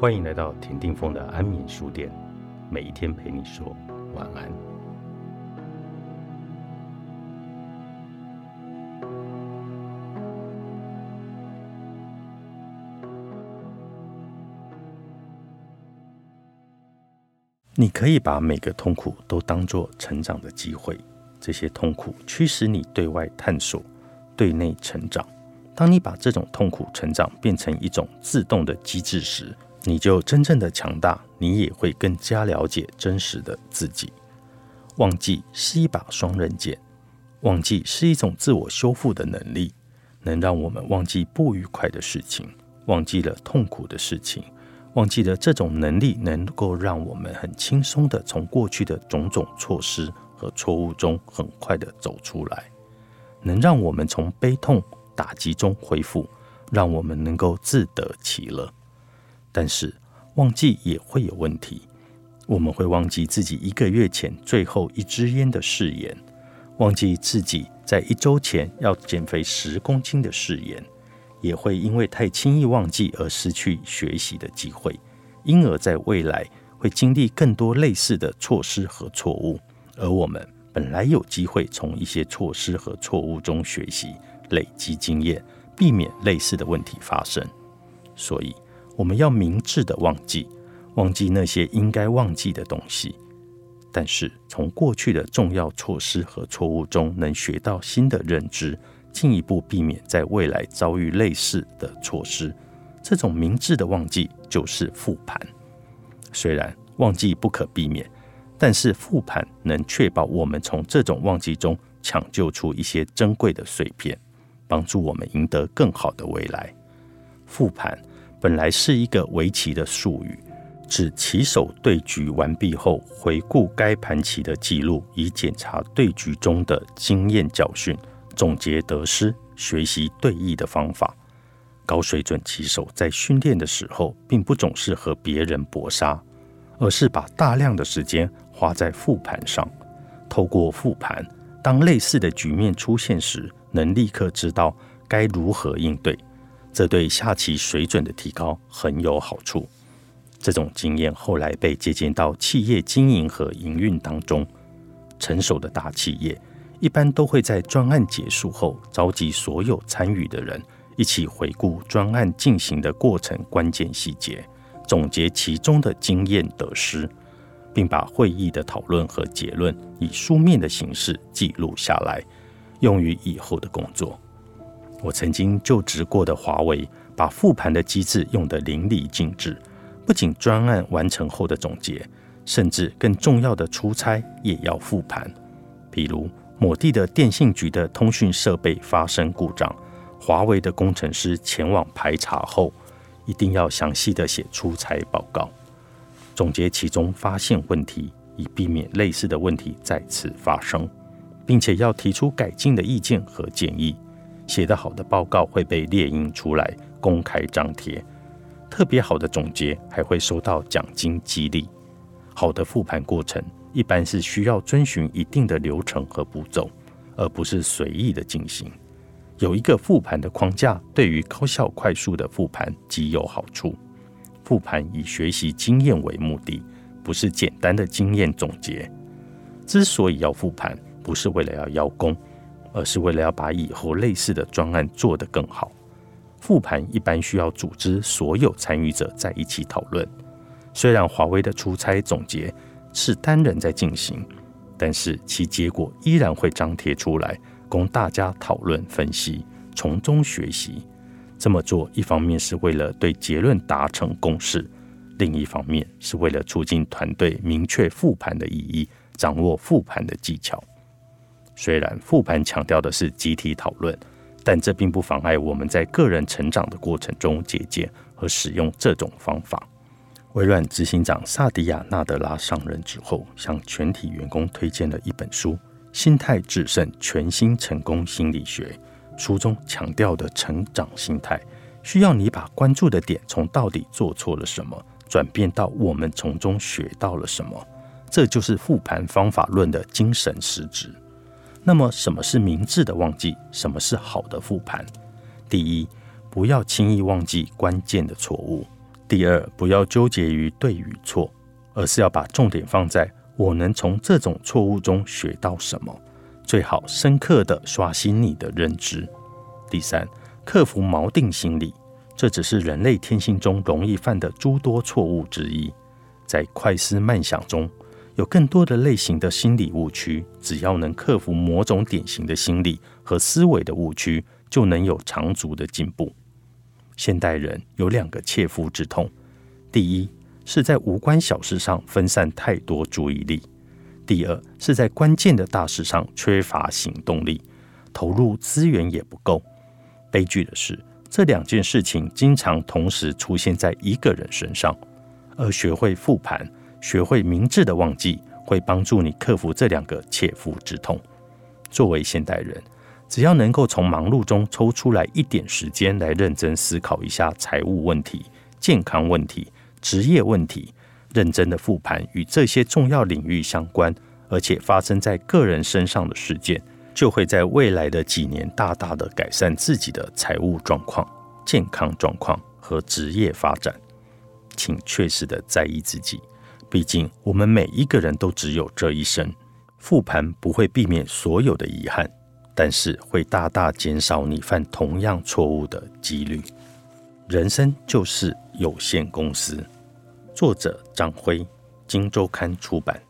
欢迎来到田定峰的安眠书店，每一天陪你说晚安。你可以把每个痛苦都当作成长的机会，这些痛苦驱使你对外探索，对内成长。当你把这种痛苦成长变成一种自动的机制时，你就真正的强大，你也会更加了解真实的自己。忘记是一把双刃剑，忘记是一种自我修复的能力，能让我们忘记不愉快的事情，忘记了痛苦的事情，忘记了这种能力能够让我们很轻松的从过去的种种错失和错误中很快的走出来，能让我们从悲痛打击中恢复，让我们能够自得其乐。但是忘记也会有问题，我们会忘记自己一个月前最后一支烟的誓言，忘记自己在一周前要减肥十公斤的誓言，也会因为太轻易忘记而失去学习的机会，因而在未来会经历更多类似的错失和错误。而我们本来有机会从一些错失和错误中学习，累积经验，避免类似的问题发生。所以。我们要明智的忘记，忘记那些应该忘记的东西。但是从过去的重要措施和错误中，能学到新的认知，进一步避免在未来遭遇类似的措施。这种明智的忘记就是复盘。虽然忘记不可避免，但是复盘能确保我们从这种忘记中抢救出一些珍贵的碎片，帮助我们赢得更好的未来。复盘。本来是一个围棋的术语，指棋手对局完毕后回顾该盘棋的记录，以检查对局中的经验教训，总结得失，学习对弈的方法。高水准棋手在训练的时候，并不总是和别人搏杀，而是把大量的时间花在复盘上。透过复盘，当类似的局面出现时，能立刻知道该如何应对。这对下棋水准的提高很有好处。这种经验后来被借鉴到企业经营和营运当中。成熟的大企业一般都会在专案结束后，召集所有参与的人一起回顾专案进行的过程关键细节，总结其中的经验得失，并把会议的讨论和结论以书面的形式记录下来，用于以后的工作。我曾经就职过的华为，把复盘的机制用得淋漓尽致。不仅专案完成后的总结，甚至更重要的出差也要复盘。比如某地的电信局的通讯设备发生故障，华为的工程师前往排查后，一定要详细的写出差报告，总结其中发现问题，以避免类似的问题再次发生，并且要提出改进的意见和建议。写得好的报告会被列印出来公开张贴，特别好的总结还会收到奖金激励。好的复盘过程一般是需要遵循一定的流程和步骤，而不是随意的进行。有一个复盘的框架，对于高效快速的复盘极有好处。复盘以学习经验为目的，不是简单的经验总结。之所以要复盘，不是为了要邀功。而是为了要把以后类似的专案做得更好。复盘一般需要组织所有参与者在一起讨论。虽然华为的出差总结是单人在进行，但是其结果依然会张贴出来，供大家讨论分析，从中学习。这么做一方面是为了对结论达成共识，另一方面是为了促进团队明确复盘的意义，掌握复盘的技巧。虽然复盘强调的是集体讨论，但这并不妨碍我们在个人成长的过程中借鉴和使用这种方法。微软执行长萨迪亚·纳德拉上任之后，向全体员工推荐了一本书《心态制胜：全新成功心理学》。书中强调的成长心态，需要你把关注的点从到底做错了什么，转变到我们从中学到了什么。这就是复盘方法论的精神实质。那么，什么是明智的忘记？什么是好的复盘？第一，不要轻易忘记关键的错误。第二，不要纠结于对与错，而是要把重点放在我能从这种错误中学到什么，最好深刻的刷新你的认知。第三，克服锚定心理，这只是人类天性中容易犯的诸多错误之一。在快思慢想中，有更多的类型的心理误区，只要能克服某种典型的心理和思维的误区，就能有长足的进步。现代人有两个切肤之痛：第一是在无关小事上分散太多注意力；第二是在关键的大事上缺乏行动力，投入资源也不够。悲剧的是，这两件事情经常同时出现在一个人身上，而学会复盘、学会明智的忘记，会帮助你克服这两个切肤之痛。作为现代人，只要能够从忙碌中抽出来一点时间来认真思考一下财务问题、健康问题、职业问题，认真的复盘与这些重要领域相关，而且发生在个人身上的事件。就会在未来的几年大大的改善自己的财务状况、健康状况和职业发展。请确实的在意自己，毕竟我们每一个人都只有这一生。复盘不会避免所有的遗憾，但是会大大减少你犯同样错误的几率。人生就是有限公司。作者：张辉，金周刊出版。